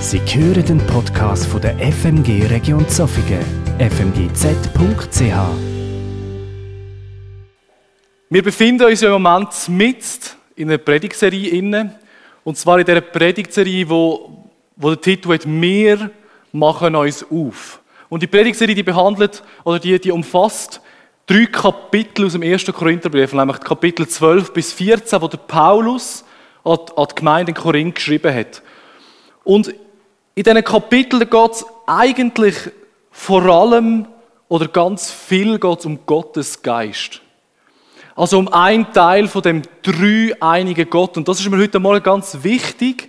Sie hören den Podcast von der FMG Region Zofingen, fmgz.ch. Wir befinden uns im Moment mitten in einer Predigtserie und zwar in dieser Predigtserie, wo, wo der Titel hat «Wir machen uns auf». Und die Predigtserie, die behandelt oder die, die umfasst drei Kapitel aus dem ersten Korintherbrief, nämlich Kapitel 12 bis 14, wo der Paulus an die Gemeinde in Korinth geschrieben hat. Und in diesen Kapiteln geht es eigentlich vor allem oder ganz viel geht's um Gottes Geist. Also um einen Teil von dem drei einigen Gott. Und das ist mir heute Morgen ganz wichtig.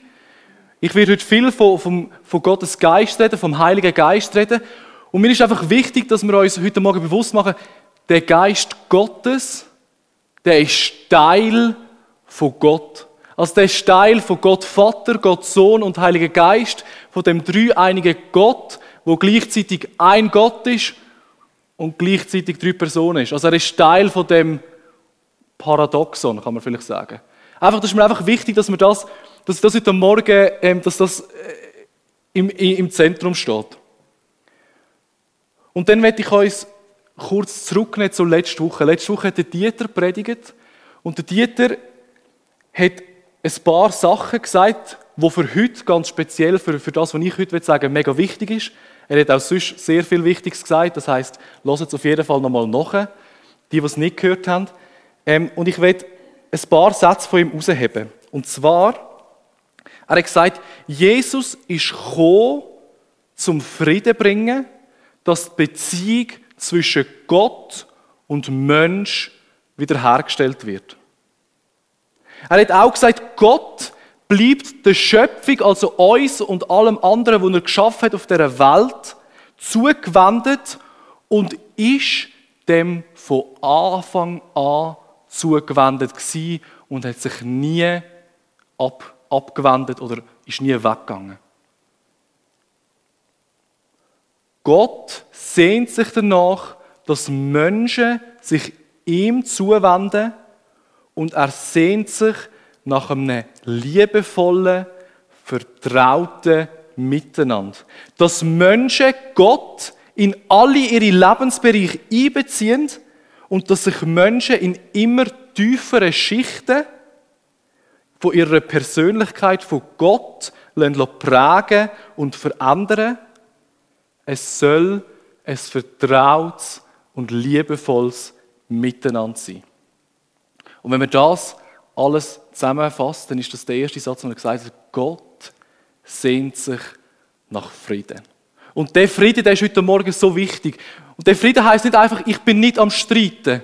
Ich werde heute viel von, von, von Gottes Geist reden, vom Heiligen Geist reden. Und mir ist einfach wichtig, dass wir uns heute Morgen bewusst machen, der Geist Gottes, der ist Teil von Gott. Also der ist Teil von Gott Vater, Gott Sohn und Heiliger Geist, von dem dreieinigen Gott, wo gleichzeitig ein Gott ist und gleichzeitig drei Personen ist. Also er ist Teil von dem Paradoxon, kann man vielleicht sagen. Einfach, das ist mir einfach wichtig, dass wir das, dass das heute Morgen, ähm, dass das äh, im, im Zentrum steht. Und dann werde ich uns kurz zurücknehmen zur letzten Woche. Letzte Woche hat der Dieter predigt und der Dieter hat ein paar Sachen gesagt, die für heute ganz speziell, für, für das, was ich heute sagen will, mega wichtig ist. Er hat auch sonst sehr viel Wichtiges gesagt, das heisst, lasst es auf jeden Fall nochmal nach, die, die es nicht gehört haben. Ähm, und ich werde ein paar Sätze von ihm herausheben. Und zwar, er hat gesagt, Jesus ist gekommen, zum Frieden bringen, dass die Beziehung zwischen Gott und Mensch wiederhergestellt wird. Er hat auch gesagt, Gott bleibt der Schöpfung, also uns und allem anderen, was er geschaffen hat auf dieser Welt, zugewendet und ist dem von Anfang an zugewendet gewesen und hat sich nie ab, abgewendet oder ist nie weggegangen. Gott sehnt sich danach, dass Menschen sich ihm zuwenden und er sehnt sich nach einem liebevollen, vertrauten Miteinander. Dass Menschen Gott in alle ihre Lebensbereiche einbeziehen und dass sich Menschen in immer tieferen Schichten von ihrer Persönlichkeit von Gott prägen und verändern es soll ein vertrautes und liebevolles Miteinander sein. Und wenn man das alles zusammenfasst, dann ist das der erste Satz, den er gesagt hat, Gott sehnt sich nach Frieden. Und der Frieden, der ist heute Morgen so wichtig. Und der Frieden heißt nicht einfach, ich bin nicht am Streiten,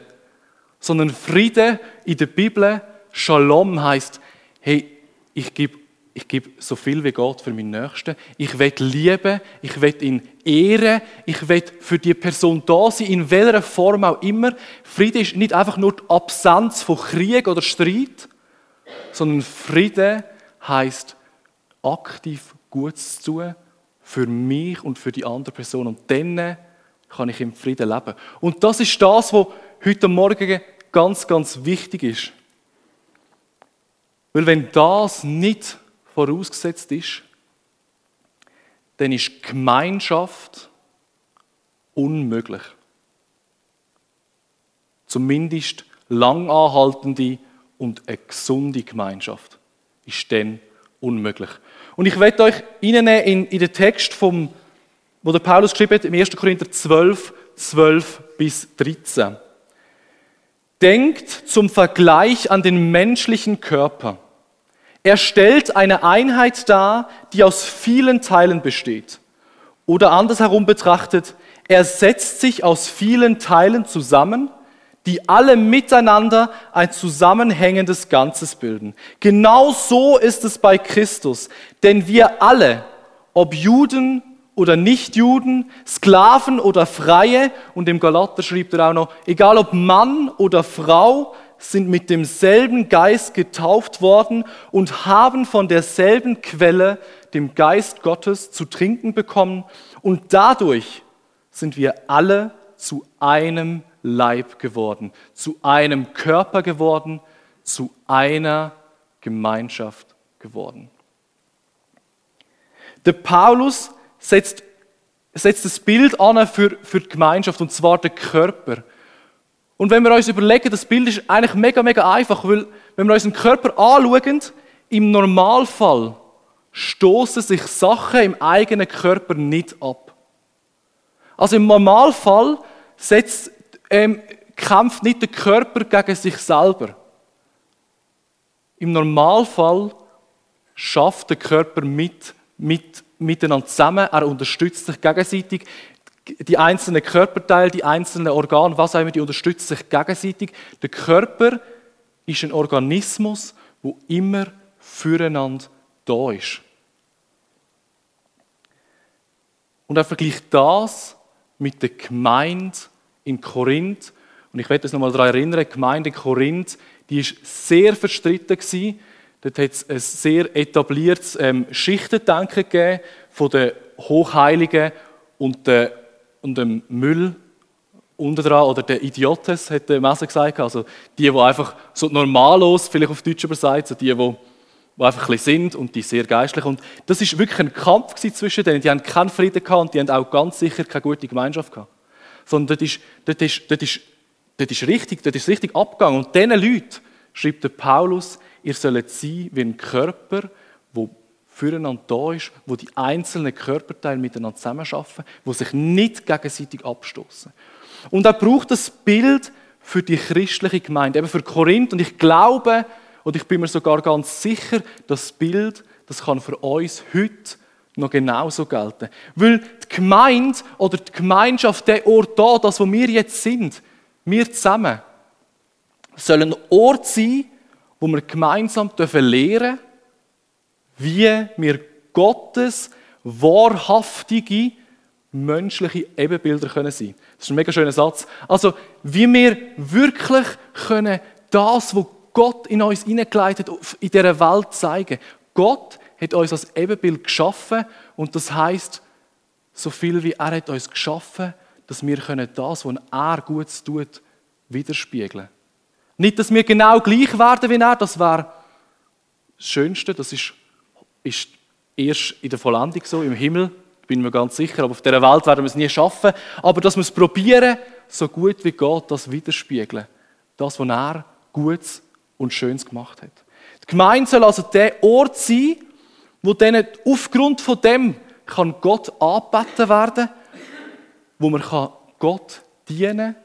sondern Frieden in der Bibel, Shalom heißt, hey, ich gebe ich gebe so viel wie Gott für meinen Nächsten. Ich will lieben, ich will ihn ehren, ich will für die Person da sein, in welcher Form auch immer. Friede ist nicht einfach nur die Absenz von Krieg oder Streit, sondern Friede heißt aktiv Gutes zu tun für mich und für die andere Person. Und dann kann ich im Frieden leben. Und das ist das, was heute Morgen ganz, ganz wichtig ist. Weil wenn das nicht vorausgesetzt ist, dann ist Gemeinschaft unmöglich. Zumindest langanhaltende und eine gesunde Gemeinschaft ist dann unmöglich. Und ich werde euch in, in den Text, vom, wo der Paulus geschrieben hat, im 1. Korinther 12, 12 bis 13. Denkt zum Vergleich an den menschlichen Körper. Er stellt eine Einheit dar, die aus vielen Teilen besteht. Oder andersherum betrachtet, er setzt sich aus vielen Teilen zusammen, die alle miteinander ein zusammenhängendes Ganzes bilden. Genau so ist es bei Christus, denn wir alle, ob Juden oder Nichtjuden, Sklaven oder Freie, und im Galater schrieb er auch noch, egal ob Mann oder Frau, sind mit demselben Geist getauft worden und haben von derselben Quelle, dem Geist Gottes, zu trinken bekommen. Und dadurch sind wir alle zu einem Leib geworden, zu einem Körper geworden, zu einer Gemeinschaft geworden. Der Paulus setzt, setzt das Bild an für, für die Gemeinschaft, und zwar den Körper. Und wenn wir uns überlegen, das Bild ist eigentlich mega, mega einfach, weil wenn wir unseren Körper anschauen, im Normalfall stoßen sich Sachen im eigenen Körper nicht ab. Also im Normalfall setzt, ähm, kämpft nicht der Körper gegen sich selber. Im Normalfall schafft der Körper mit, mit, miteinander zusammen, er unterstützt sich gegenseitig die einzelnen Körperteile, die einzelnen Organe, was auch immer, die unterstützen sich gegenseitig. Der Körper ist ein Organismus, wo immer füreinander da ist. Und er vergleicht das mit der Gemeinde in Korinth. Und ich werde uns nochmal daran erinnern, die Gemeinde in Korinth, die ist sehr verstritten gewesen. Dort hat es ein sehr etabliertes ähm, Schichtendenken gegeben von den Hochheiligen und den und dem Müll unten dran, oder der Idiotes, hat der Messer gesagt. Also die, die einfach so normallos, vielleicht auf Deutsch übersetzt, so die, die, die einfach ein sind und die sehr geistlich. Und das ist wirklich ein Kampf zwischen denen. Die haben keinen Frieden gehabt und die haben auch ganz sicher keine gute Gemeinschaft gehabt. Sondern das ist, das ist, das ist, das ist richtig, das ist richtig abgegangen. Und diesen Leuten schreibt der Paulus, ihr sollt sein wie ein Körper, füreinander da ist, wo die einzelnen Körperteile miteinander zusammenarbeiten, wo sich nicht gegenseitig abstoßen. Und er braucht das Bild für die christliche Gemeinde, eben für Korinth. Und ich glaube, und ich bin mir sogar ganz sicher, das Bild, das kann für uns heute noch genauso gelten. Weil die Gemeinde oder die Gemeinschaft, der Ort da, das, wo wir jetzt sind, wir zusammen, soll ein Ort sein, wo wir gemeinsam lernen dürfen, wie wir Gottes wahrhaftige menschliche Ebenbilder können sein. Das ist ein mega schöner Satz. Also, wie wir wirklich können das, was Gott in uns hineingeleitet in dieser Welt zeigen. Gott hat uns als Ebenbild geschaffen und das heißt, so viel wie er hat uns geschaffen, dass wir können das, was er gut tut, widerspiegeln. Nicht, dass wir genau gleich werden wie er, das wäre das Schönste, das ist ist erst in der Vollendung so, im Himmel, bin mir ganz sicher, aber auf dieser Welt werden wir es nie schaffen. Aber dass wir es probieren, so gut wie Gott das widerspiegeln. Das, was er Gutes und Schönes gemacht hat. Die Gemeinde soll also der Ort sein, wo dann aufgrund von dem kann Gott angebeten werden, wo man kann Gott dienen kann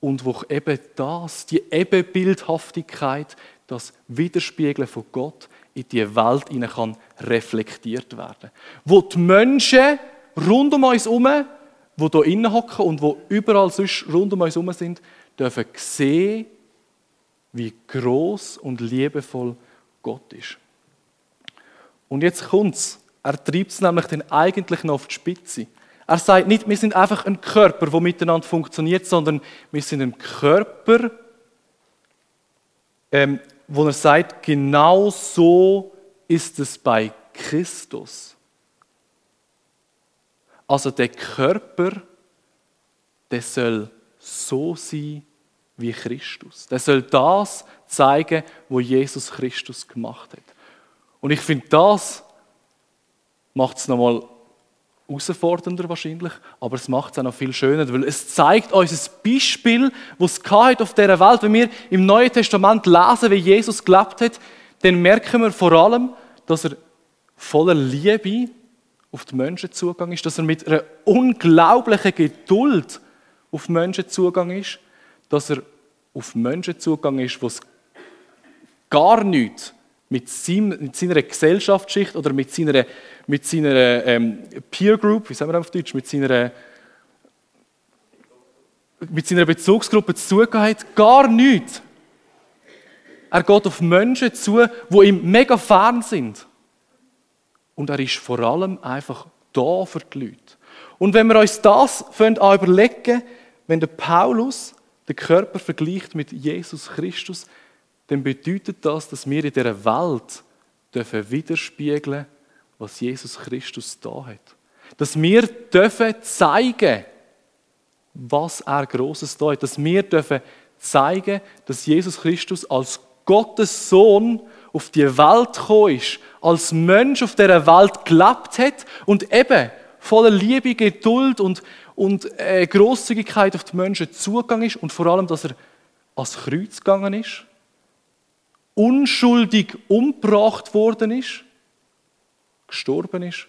und wo eben das, die Ebenbildhaftigkeit, das Widerspiegeln von Gott in die Welt hinein kann reflektiert werden. Wo die Menschen rund um uns herum, die hier innen hocken und wo überall sonst rund um uns herum sind, dürfen sehen, wie groß und liebevoll Gott ist. Und jetzt kommt's. Er treibt es nämlich dann eigentlich noch auf die Spitze. Er sagt nicht, wir sind einfach ein Körper, der miteinander funktioniert, sondern wir sind ein Körper, ähm, wo er sagt, genau so ist es bei Christus. Also der Körper, der soll so sein wie Christus. Der soll das zeigen, wo Jesus Christus gemacht hat. Und ich finde, das macht es nochmal herausfordernder wahrscheinlich, aber es macht es auch noch viel schöner, weil es zeigt uns ein Beispiel, was es auf dieser Welt. Wenn wir im Neuen Testament lesen, wie Jesus gelebt hat, dann merken wir vor allem, dass er voller Liebe auf die Menschen zugang ist, dass er mit einer unglaublichen Geduld auf Menschen zugang ist, dass er auf Menschen zugang ist, wo es gar nichts mit seiner Gesellschaftsschicht oder mit seiner, mit seiner ähm, Peer Group, wie sagen wir auf Deutsch, mit seiner, mit seiner Bezugsgruppe zu tun hat, gar nichts. Er geht auf Menschen zu, die ihm mega fern sind. Und er ist vor allem einfach da für die Leute. Und wenn wir uns das an überlegen, wenn der Paulus den Körper vergleicht mit Jesus Christus, dann bedeutet das, dass wir in dieser Welt dürfen widerspiegeln was Jesus Christus da hat. Dass wir dürfen zeigen, was er Großes da hat. Dass wir dürfen zeigen, dass Jesus Christus als Gottes Sohn auf die Welt gekommen ist, als Mensch auf dieser Welt gelebt hat und eben voller Liebe, Geduld und, und äh, Großzügigkeit auf die Menschen zugegangen ist und vor allem, dass er ans Kreuz gegangen ist, unschuldig umgebracht worden ist, gestorben ist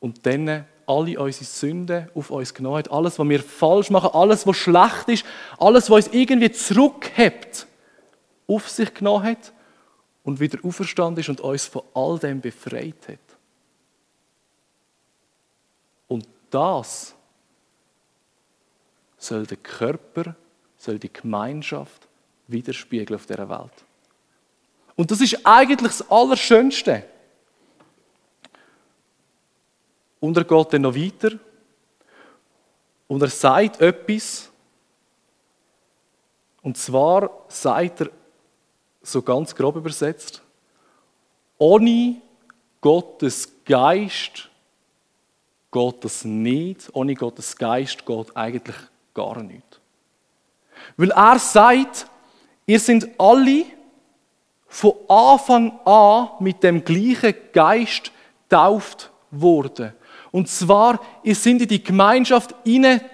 und dann alle unsere Sünden auf uns genommen hat. Alles, was wir falsch machen, alles, was schlecht ist, alles, was uns irgendwie zurückhebt, auf sich genommen hat und wieder auferstanden ist und uns von all dem befreit hat. Und das soll der Körper, soll die Gemeinschaft widerspiegeln auf dieser Welt. Und das ist eigentlich das Allerschönste. Und er geht dann noch weiter und er sagt etwas. Und zwar sagt er, so ganz grob übersetzt, ohne Gottes Geist geht das nicht. Ohne Gottes Geist geht eigentlich gar nicht. Weil er sagt, ihr sind alle von Anfang an mit dem gleichen Geist tauft worden. Und zwar, ihr sind in die Gemeinschaft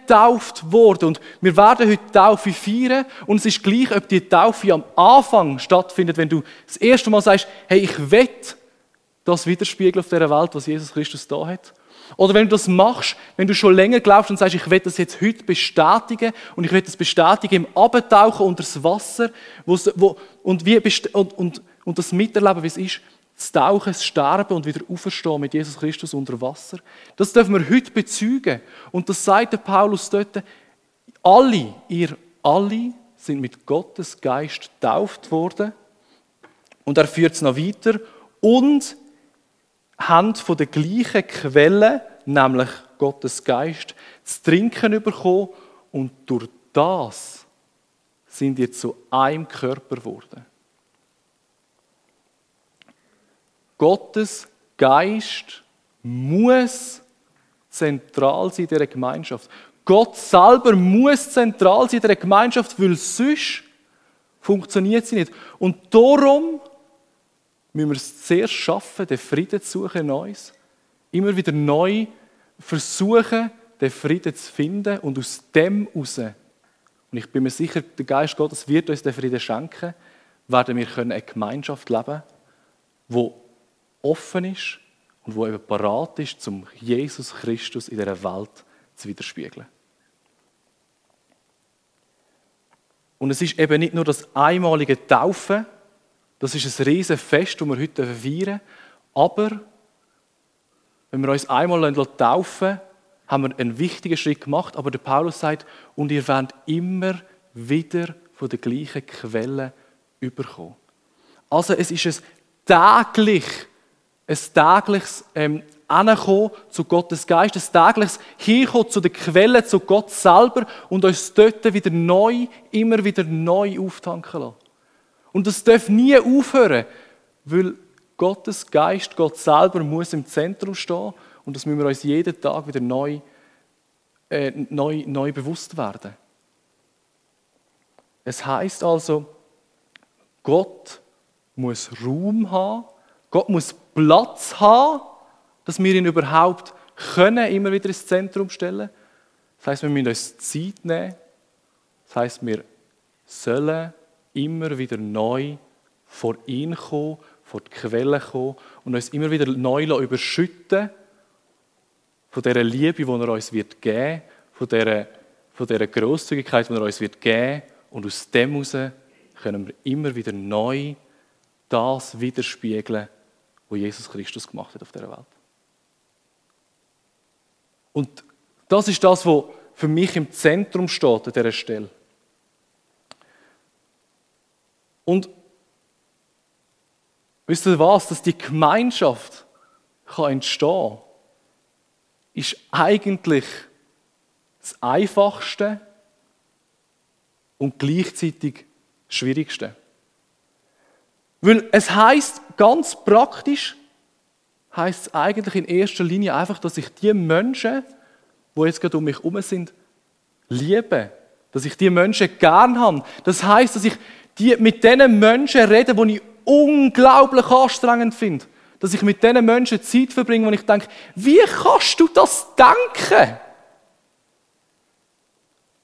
tauft worden. Und wir werden heute Taufe feiern. Und es ist gleich, ob die Taufe am Anfang stattfindet, wenn du das erste Mal sagst, hey, ich will das widerspiegeln auf dieser Welt, was Jesus Christus da hat. Oder wenn du das machst, wenn du schon länger glaubst und sagst, ich will das jetzt heute bestätigen und ich will das bestätigen im Abtauchen unter das Wasser wo, und, wie, und, und, und das miterleben, wie es ist, das Tauchen, das Sterben und wieder auferstehen mit Jesus Christus unter Wasser. Das dürfen wir heute bezeugen. Und das sagt der Paulus dort, alle, ihr alle sind mit Gottes Geist getauft worden. Und er führt es noch weiter. Und haben von der gleichen Quelle, nämlich Gottes Geist, zu trinken bekommen. Und durch das sind ihr zu einem Körper geworden. Gottes Geist muss zentral sein in dieser Gemeinschaft. Gott selber muss zentral sein in dieser Gemeinschaft, weil sonst funktioniert sie nicht. Und darum müssen wir es zuerst schaffen, den Frieden zu suchen in uns. Immer wieder neu versuchen, den Frieden zu finden und aus dem heraus, und ich bin mir sicher, der Geist Gottes wird uns den Frieden schenken, werden wir eine Gemeinschaft leben können, die offen ist und wo eben parat ist, um Jesus Christus in dieser Welt zu widerspiegeln. Und es ist eben nicht nur das einmalige Taufen, das ist ein riesen Fest, das wir heute feiern aber wenn wir uns einmal taufen haben wir einen wichtigen Schritt gemacht, aber der Paulus sagt, und ihr werdet immer wieder von der gleichen Quelle überkommen. Also es ist ein täglich ein tägliches ähm, Ankommen zu Gottes Geist, ein tägliches Hinkommen zu der Quelle, zu Gott selber und uns dort wieder neu, immer wieder neu auftanken lassen. Und das darf nie aufhören, weil Gottes Geist, Gott selber muss im Zentrum stehen und das müssen wir uns jeden Tag wieder neu, äh, neu, neu bewusst werden. Es heißt also, Gott muss Raum haben, Gott muss Platz haben, dass wir ihn überhaupt können, immer wieder ins Zentrum stellen. Das heißt, wir müssen uns Zeit nehmen. Das heißt, wir sollen immer wieder neu vor ihn kommen, vor die Quelle kommen und uns immer wieder neu überschütten von dieser Liebe, die er uns wird geben von dieser, von dieser Grosszügigkeit, die er uns wird geben und aus dem heraus können wir immer wieder neu das widerspiegeln, wo Jesus Christus gemacht hat auf der Welt. Und das ist das, was für mich im Zentrum steht an dieser Stelle. Und wisst ihr was, dass die Gemeinschaft kann entstehen, ist eigentlich das Einfachste und gleichzeitig das Schwierigste. Weil es heißt ganz praktisch, heißt es eigentlich in erster Linie einfach, dass ich die Menschen, die jetzt gerade um mich herum sind, liebe. Dass ich die Menschen gern habe. Das heißt, dass ich die, mit den Menschen rede, die ich unglaublich anstrengend finde. Dass ich mit diesen Menschen Zeit verbringe, wo ich denke, wie kannst du das denken?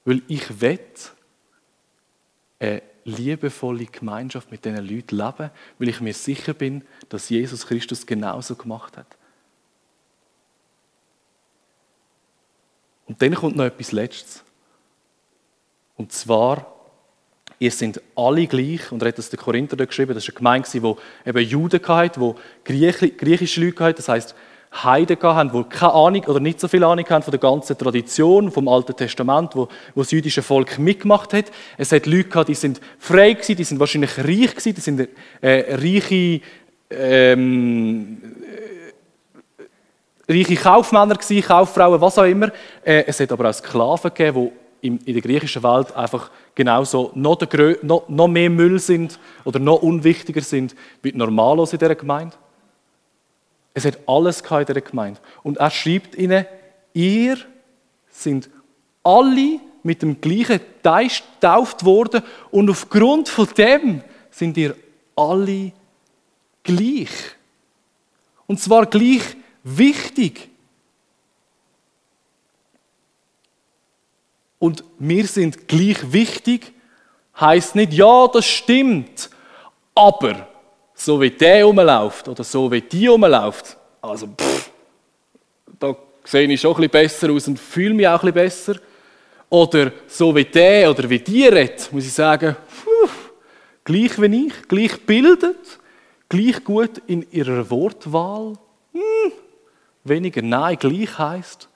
Weil ich will eine liebevolle Gemeinschaft mit diesen Leuten leben, weil ich mir sicher bin, dass Jesus Christus genauso gemacht hat. Und dann kommt noch etwas Letztes. Und zwar, ihr sind alle gleich, und er hat das den Korinther geschrieben, das war eine Gemeinde, die eben Juden hatte, die griechische Leute hatte, das heisst, Heiden hatten, die keine Ahnung oder nicht so viel Ahnung haben von der ganzen Tradition, vom Alten Testament, wo, wo das jüdische Volk mitgemacht hat. Es hat Leute gehabt, die sind frei gewesen, die sind wahrscheinlich reich gewesen, die sind äh, reiche, ähm, äh, reiche Kaufmänner gewesen, Kauffrauen, was auch immer. Äh, es hat aber auch Sklaven gegeben, die in, in der griechischen Welt einfach genauso noch, der, noch, noch mehr Müll sind oder noch unwichtiger sind wie die Normalos in dieser Gemeinde. Es hat alles in dieser Gemeinde. Und er schreibt ihnen, ihr sind alle mit dem gleichen Teich getauft worden und aufgrund von dem sind ihr alle gleich. Und zwar gleich wichtig. Und wir sind gleich wichtig, heißt nicht, ja, das stimmt, aber so wie der rumläuft oder so wie die rumläuft, also pff, da sehe ich schon ein bisschen besser aus und fühle mich auch ein bisschen besser. Oder so wie der oder wie die redet, muss ich sagen, pff, gleich wie ich, gleich bildet, gleich gut in ihrer Wortwahl. Hm, weniger nein, gleich heißt,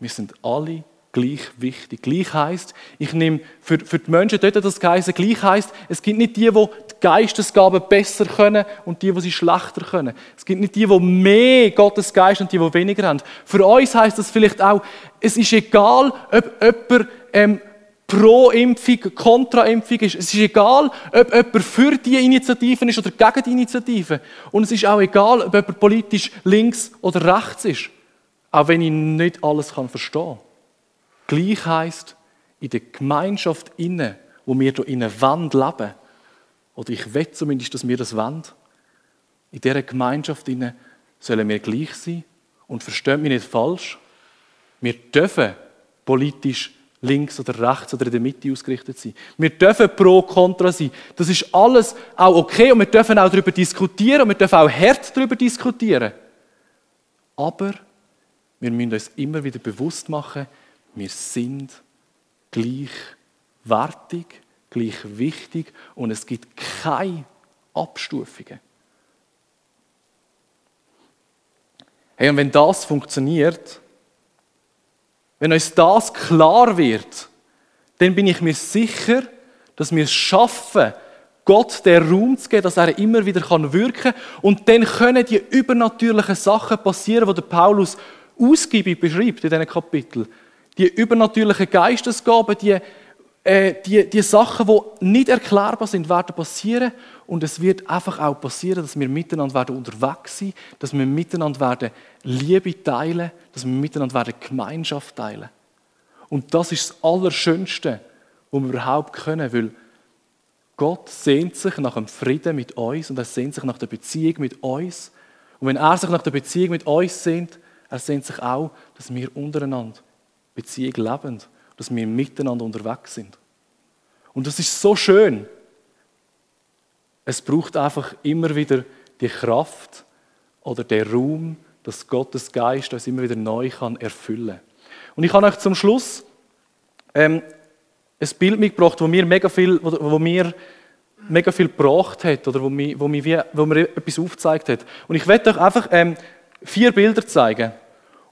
wir sind alle gleich wichtig. Gleich heißt, ich nehme für, für die Menschen dort das Geise gleich heißt, es gibt nicht die, die die Geistesgaben besser können und die, die sie schlechter können. Es gibt nicht die, die mehr Gottes Geist und die, die weniger haben. Für uns heißt das vielleicht auch, es ist egal, ob jemand ähm, pro Impfung, kontra Impfung ist. Es ist egal, ob jemand für die Initiativen ist oder gegen die Initiativen. Und es ist auch egal, ob jemand politisch links oder rechts ist. Auch wenn ich nicht alles verstehen kann. Gleich heisst, in der Gemeinschaft inne, wo wir hier in einer Wand leben, oder ich will zumindest, dass wir das wollen, in dieser Gemeinschaft inne sollen wir gleich sein. Und versteht mich nicht falsch, wir dürfen politisch links oder rechts oder in der Mitte ausgerichtet sein. Wir dürfen pro, contra sein. Das ist alles auch okay und wir dürfen auch darüber diskutieren und wir dürfen auch hart darüber diskutieren. Aber wir müssen uns immer wieder bewusst machen, wir sind gleichwertig, gleich wichtig und es gibt keine Abstufungen. Hey, und wenn das funktioniert, wenn uns das klar wird, dann bin ich mir sicher, dass wir es schaffen, Gott den Raum zu geben, dass er immer wieder wirken kann. Und dann können die übernatürlichen Sachen passieren, die Paulus ausgiebig beschreibt in diesen Kapiteln die übernatürlichen Geistesgaben, die, äh, die, die Sachen, die nicht erklärbar sind, werden passieren. Und es wird einfach auch passieren, dass wir miteinander werden unterwegs sein, dass wir miteinander werden Liebe teilen, dass wir miteinander werden Gemeinschaft teilen. Und das ist das Allerschönste, was wir überhaupt können, weil Gott sehnt sich nach dem Frieden mit uns und er sehnt sich nach der Beziehung mit uns. Und wenn er sich nach der Beziehung mit uns sehnt, er sehnt sich auch, dass wir untereinander Beziehung leben, dass wir miteinander unterwegs sind. Und das ist so schön. Es braucht einfach immer wieder die Kraft oder den Raum, dass Gottes Geist uns immer wieder neu kann erfüllen Und ich habe euch zum Schluss ähm, ein Bild mitgebracht, wo mir mega viel, wo, wo mir mega viel gebracht hat oder wo mir, wo mir, wo mir etwas aufgezeigt hat. Und ich werde euch einfach ähm, vier Bilder zeigen.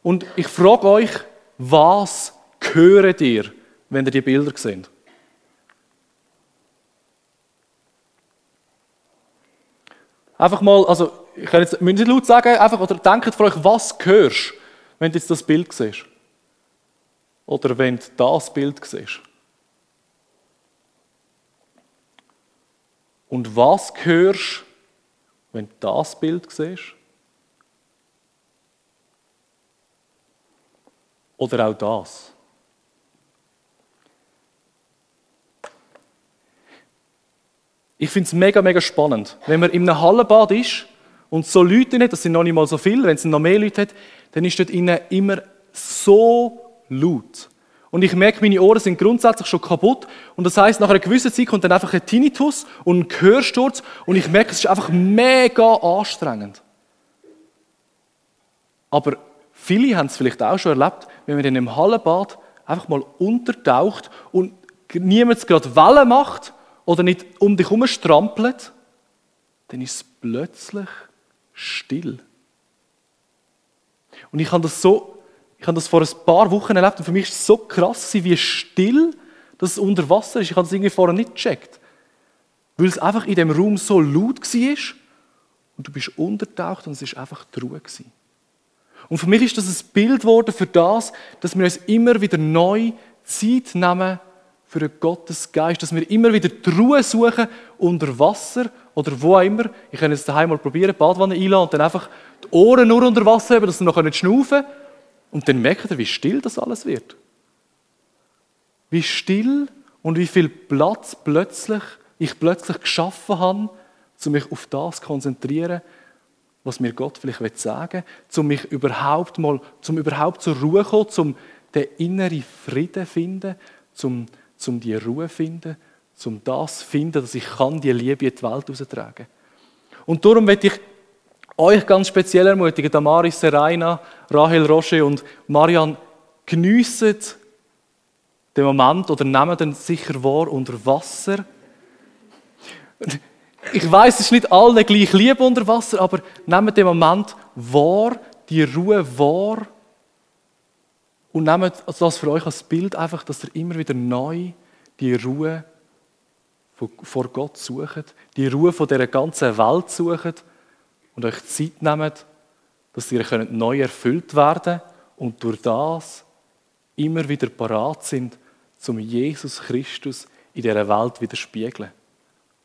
Und ich frage euch, was hören ihr, wenn ihr die Bilder seht? Einfach mal, also, ich kann jetzt, müssen Sie laut sagen, einfach, oder denkt für euch, was hörst, wenn du jetzt das Bild siehst? Oder wenn du das Bild siehst? Und was hörst, wenn du das Bild siehst? Oder auch das. Ich finde es mega, mega spannend. Wenn man in einem Hallenbad ist und so Leute nicht, das sind noch nicht mal so viele, wenn es noch mehr Leute hat, dann ist dort innen immer so laut. Und ich merke, meine Ohren sind grundsätzlich schon kaputt. Und das heißt, nach einer gewissen Zeit kommt dann einfach ein Tinnitus und ein Gehörsturz. Und ich merke, es ist einfach mega anstrengend. Aber viele haben es vielleicht auch schon erlebt, wenn man in einem Hallenbad einfach mal untertaucht und niemand gerade Wellen macht oder nicht um dich herum strampelt, dann ist es plötzlich still. Und ich habe das so ich habe das vor ein paar Wochen erlebt und für mich war es so krass, wie still das unter Wasser ist. Ich habe das irgendwie vorher nicht gecheckt. Weil es einfach in dem Raum so laut war und du bist untertaucht und es ist einfach die Ruhe. Gewesen. Und für mich ist das ein Bild geworden für das, dass wir uns immer wieder neu Zeit nehmen für einen Gottesgeist, dass wir immer wieder die Ruhe suchen unter Wasser oder wo auch immer. Ich kann es daheim mal probieren, Badwanne einladen und dann einfach die Ohren nur unter Wasser haben, dass sie noch schnaufen können. Und dann merkt ihr, wie still das alles wird. Wie still und wie viel Platz plötzlich ich plötzlich geschaffen habe, um mich auf das zu konzentrieren, was mir Gott vielleicht sagen will, um mich überhaupt mal, zum überhaupt zur Ruhe zu kommen, um den inneren Frieden zu finden, um, um die Ruhe zu finden, um das zu finden, dass ich kann die Liebe in die Welt austragen Und darum möchte ich euch ganz speziell ermutigen, Damaris Serena, Rahel Roche und Marian, geniessen den Moment oder nehmen den sicher wahr unter Wasser. Ich weiß, es ist nicht alle gleich lieb unter Wasser, aber nehmt den Moment wahr, die Ruhe wahr und nehmt das für euch als Bild einfach, dass ihr immer wieder neu die Ruhe vor Gott sucht, die Ruhe von dieser ganzen Welt sucht und euch Zeit nehmt, dass ihr neu erfüllt werden und durch das immer wieder parat sind, zum Jesus Christus in dieser Welt widerspiegeln.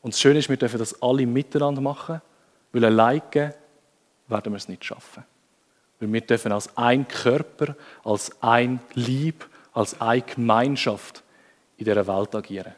Und das Schöne ist, wir dürfen das alle miteinander machen, weil alleine werden wir es nicht schaffen. Weil wir dürfen als ein Körper, als ein Lieb, als eine Gemeinschaft in dieser Welt agieren.